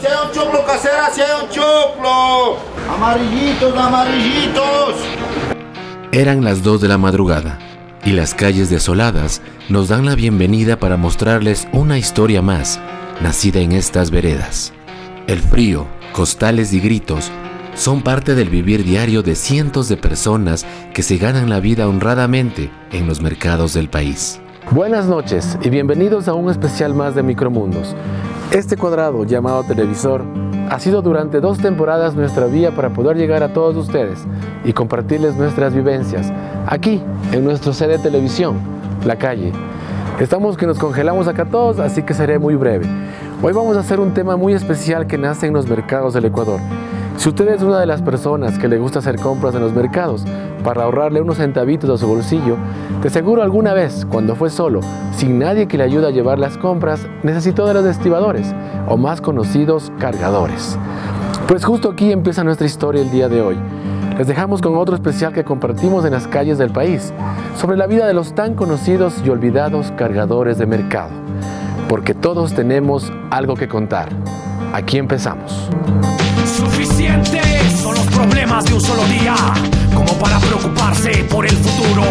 Si hay un choclo casera, si hay un choclo. Amarillitos, amarillitos. Eran las 2 de la madrugada y las calles desoladas nos dan la bienvenida para mostrarles una historia más nacida en estas veredas. El frío, costales y gritos son parte del vivir diario de cientos de personas que se ganan la vida honradamente en los mercados del país. Buenas noches y bienvenidos a un especial más de Micromundos. Este cuadrado llamado televisor ha sido durante dos temporadas nuestra vía para poder llegar a todos ustedes y compartirles nuestras vivencias aquí en nuestro sede de televisión, La Calle. Estamos que nos congelamos acá todos, así que seré muy breve. Hoy vamos a hacer un tema muy especial que nace en los mercados del Ecuador. Si usted es una de las personas que le gusta hacer compras en los mercados para ahorrarle unos centavitos a su bolsillo, de seguro alguna vez, cuando fue solo, sin nadie que le ayude a llevar las compras, necesitó de los estibadores, o más conocidos, cargadores. Pues justo aquí empieza nuestra historia el día de hoy. Les dejamos con otro especial que compartimos en las calles del país, sobre la vida de los tan conocidos y olvidados cargadores de mercado. Porque todos tenemos algo que contar. Aquí empezamos. Suficientes son los problemas de un solo día, como para preocuparse por el futuro.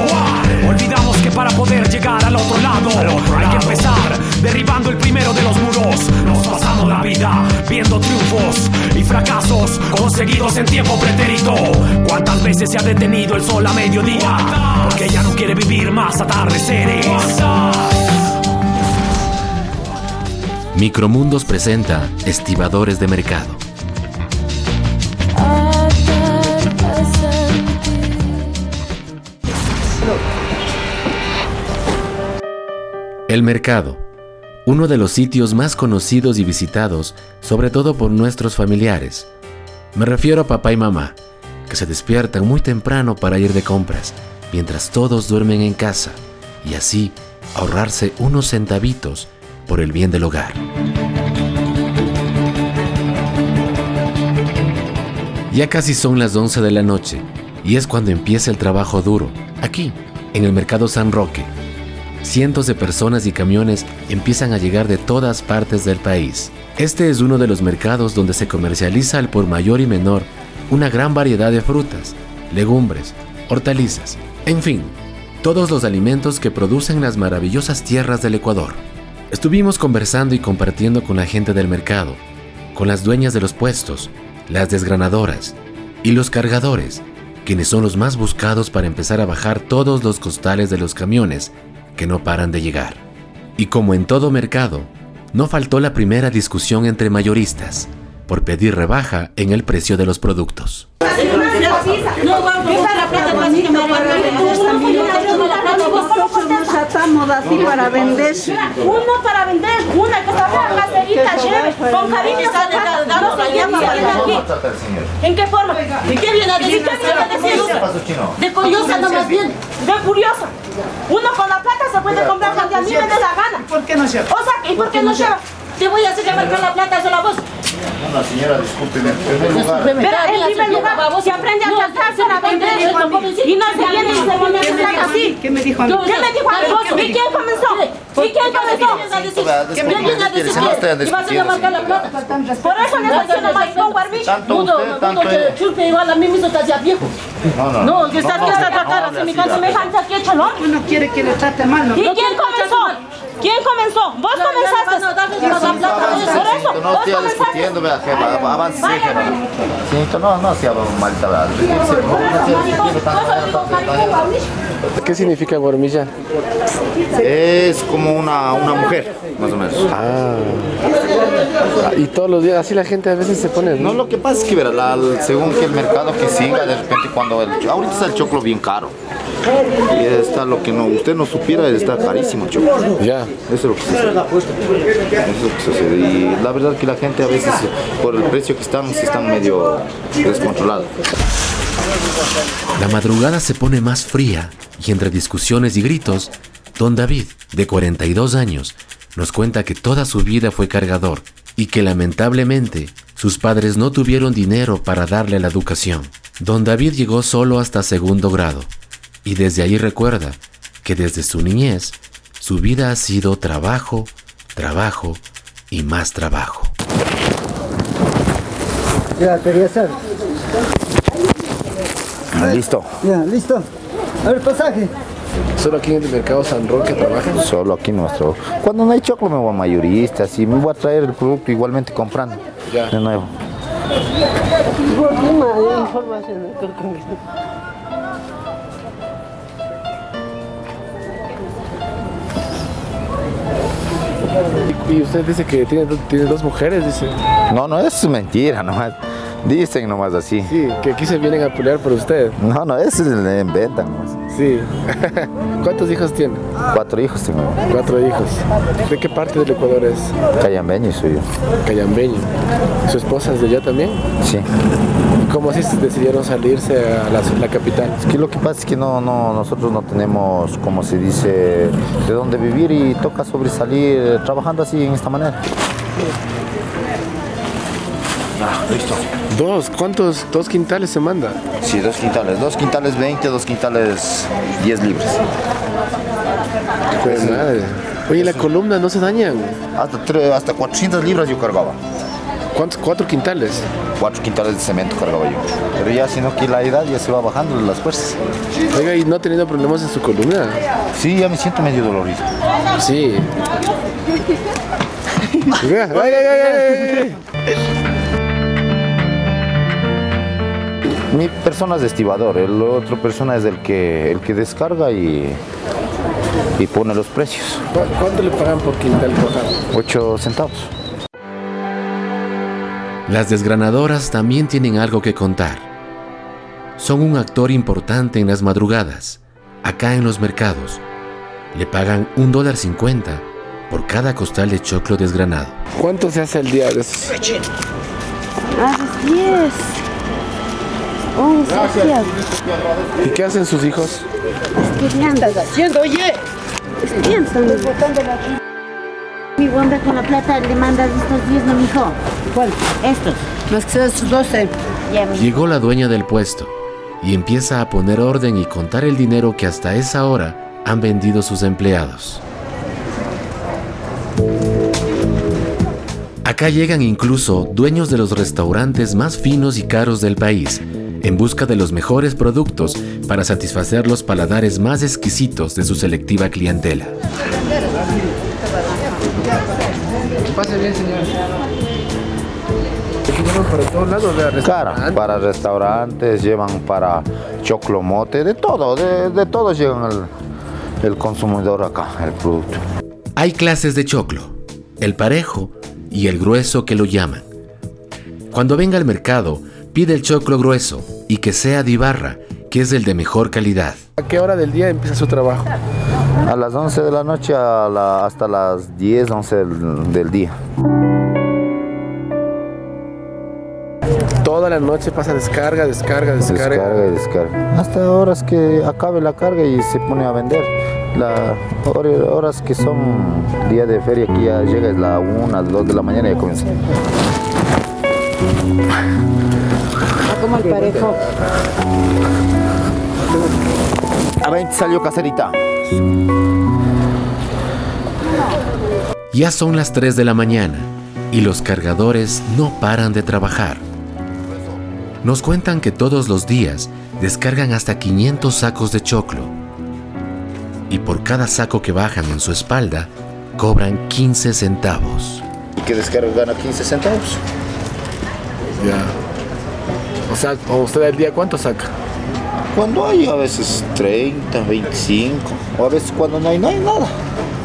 Olvidamos que para poder llegar al otro lado, hay que empezar derribando el primero de los muros. Nos pasamos la vida viendo triunfos y fracasos conseguidos en tiempo pretérito. ¿Cuántas veces se ha detenido el sol a mediodía? Porque ya no quiere vivir más atardeceres. Micromundos presenta Estibadores de Mercado. El mercado, uno de los sitios más conocidos y visitados, sobre todo por nuestros familiares. Me refiero a papá y mamá, que se despiertan muy temprano para ir de compras, mientras todos duermen en casa, y así ahorrarse unos centavitos por el bien del hogar. Ya casi son las 11 de la noche y es cuando empieza el trabajo duro, aquí, en el Mercado San Roque. Cientos de personas y camiones empiezan a llegar de todas partes del país. Este es uno de los mercados donde se comercializa al por mayor y menor una gran variedad de frutas, legumbres, hortalizas, en fin, todos los alimentos que producen las maravillosas tierras del Ecuador. Estuvimos conversando y compartiendo con la gente del mercado, con las dueñas de los puestos, las desgranadoras y los cargadores, quienes son los más buscados para empezar a bajar todos los costales de los camiones que no paran de llegar. Y como en todo mercado, no faltó la primera discusión entre mayoristas por pedir rebaja en el precio de los productos. Nos atamos así para vender. Uno para vender, una que está la caserita, lleve, con cariño, no se llama aquí. ¿En qué forma? ¿Y qué viene a decir? ¿Qué viene a decir? De curiosa no más bien, de curiosa. Uno con la plata se puede comprar lo que a mí me dé la gana. ¿Por qué no lleva? O sea, ¿y por qué no lleva? Te voy a hacer llevar con la plata sola vos. Una señora, discúlpeme, en primer lugar. Pero en primer lugar, si aprende a para vender y no se viene y se viene a así. ¿Qué me dijo a mí? ¿Qué me dijo a? ¿Y quién comenzó? ¿Y quién comenzó? ¿Quién viene a decir y vas a llamar con la plata? Por eso le estoy diciendo maricón, barbilla. Tanto usted, tanto ella. Chupe igual a mí mismo estás ya viejo. No, no, No, que estás que estás tratando así, mi casa semejante aquí hecho, ¿no? Uno quiere que le trate mal, ¿no? ¿Y quién comenzó? ¿Quién comenzó? Vos comenzaste. Por eso, No vos comenzaste. Jefa, avance, jefa. No, no sea. ¿Qué significa guarmilla? Es como una, una mujer, más o menos. Ah, y todos los días, así la gente a veces se pone. No, lo que pasa es que, verá, la- según que el mercado que siga, de repente cuando el, ahorita está el choclo bien caro. Y está lo que no, usted no supiera, está carísimo el choclo. Ya. Eso es lo que sucede. Eso es lo que sucede. Y la verdad que la gente a veces, por el precio que están, se están medio descontrolados. La madrugada se pone más fría y entre discusiones y gritos, don David, de 42 años, nos cuenta que toda su vida fue cargador y que lamentablemente sus padres no tuvieron dinero para darle la educación. Don David llegó solo hasta segundo grado y desde ahí recuerda que desde su niñez su vida ha sido trabajo, trabajo y más trabajo. Ya, quería hacer. Listo. Ya, listo. A ver, pasaje. Solo aquí en el mercado San Roque trabajan. Solo aquí nuestro. Cuando no hay choclo me voy a mayoristas y me voy a traer el producto igualmente comprando. Ya. De nuevo. Y usted dice que tiene, tiene dos mujeres, dice. No, no, eso es mentira nomás. Dicen nomás así. Sí, que aquí se vienen a pelear por usted. No, no, eso es le inventan nomás. Sí. ¿Cuántos hijos tiene? Cuatro hijos tengo. Cuatro hijos. ¿De qué parte del Ecuador es? Cayambeño soy yo. Cayambeño. ¿Su esposa es de allá también? Sí. ¿Y cómo así decidieron salirse a la, la capital? Es que lo que pasa es que no, no, nosotros no tenemos, como se dice, de dónde vivir y toca sobresalir trabajando así en esta manera. Listo. Dos, ¿cuántos? Dos quintales se manda. Sí, dos quintales. Dos quintales 20, dos quintales 10 libres. Pues madre. Oye, la columna no se dañan. Hasta, tre- hasta 400 libras yo cargaba. ¿Cuántos? Cuatro quintales. Cuatro quintales de cemento cargaba yo. Pero ya, sino que la edad ya se va bajando las fuerzas. Oiga, ¿y no ha tenido problemas en su columna? Sí, ya me siento medio dolorido. Sí. Vea, ay, ay, ay, Mi persona es de estibador, el otro persona es el que, el que descarga y, y pone los precios. ¿Cu- ¿Cuánto le pagan por quintal cojado? 8 centavos. Las desgranadoras también tienen algo que contar. Son un actor importante en las madrugadas, acá en los mercados. Le pagan un dólar cincuenta por cada costal de choclo desgranado. ¿Cuánto se hace al día de esos? A las 10. 11 días. ¿Y qué hacen sus hijos? ¿Qué andas haciendo, oye? Piensan. Mi bomba con la plata le mandas estos 10, no, mijo. ¿Cuál? Estos. Más que sean 12. Ya, mi. Llegó la dueña del puesto y empieza a poner orden y contar el dinero que hasta esa hora han vendido sus empleados. Acá llegan incluso dueños de los restaurantes más finos y caros del país, en busca de los mejores productos para satisfacer los paladares más exquisitos de su selectiva clientela. Pase bien, señor. Para todos lados, de Claro, restaurantes. para restaurantes, llevan para choclomote, de todo, de, de todo llevan el, el consumidor acá, el producto. Hay clases de choclo, el parejo y el grueso que lo llaman. Cuando venga al mercado, pide el choclo grueso y que sea de Ibarra, que es el de mejor calidad. ¿A qué hora del día empieza su trabajo? A las 11 de la noche a la- hasta las 10, 11 del, del día. Toda la noche pasa descarga, descarga, descarga. Descarga y descarga. Hasta horas que acabe la carga y se pone a vender. La, hor- horas que son día de feria, que ya llega es la 1, las 2 de la mañana y ya comienza. Como el parejo. A 20 salió caserita. Ya son las 3 de la mañana y los cargadores no paran de trabajar. Nos cuentan que todos los días descargan hasta 500 sacos de choclo. Y por cada saco que bajan en su espalda, cobran 15 centavos. Y que descarga gana 15 centavos. Ya. O sea, ¿o usted al día cuánto saca? Cuando hay a veces 30, 25, o a veces cuando no hay, no hay nada.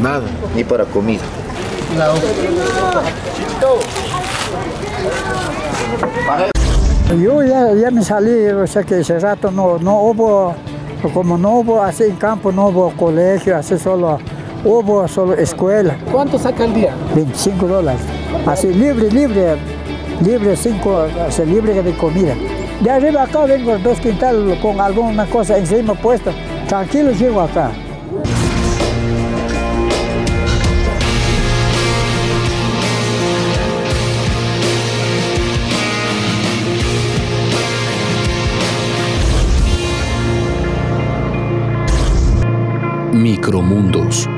Nada. Ni para comida. Yo ya, ya me salí, o sea que ese rato no, no hubo, como no hubo así en campo, no hubo colegio, así solo, hubo solo escuela, ¿Cuánto saca al día? 25 dólares. Así libre, libre, libre, cinco, así libre de comida. De arriba acá vengo dos quintales con alguna cosa encima puesta. Tranquilo llego acá. Micromundos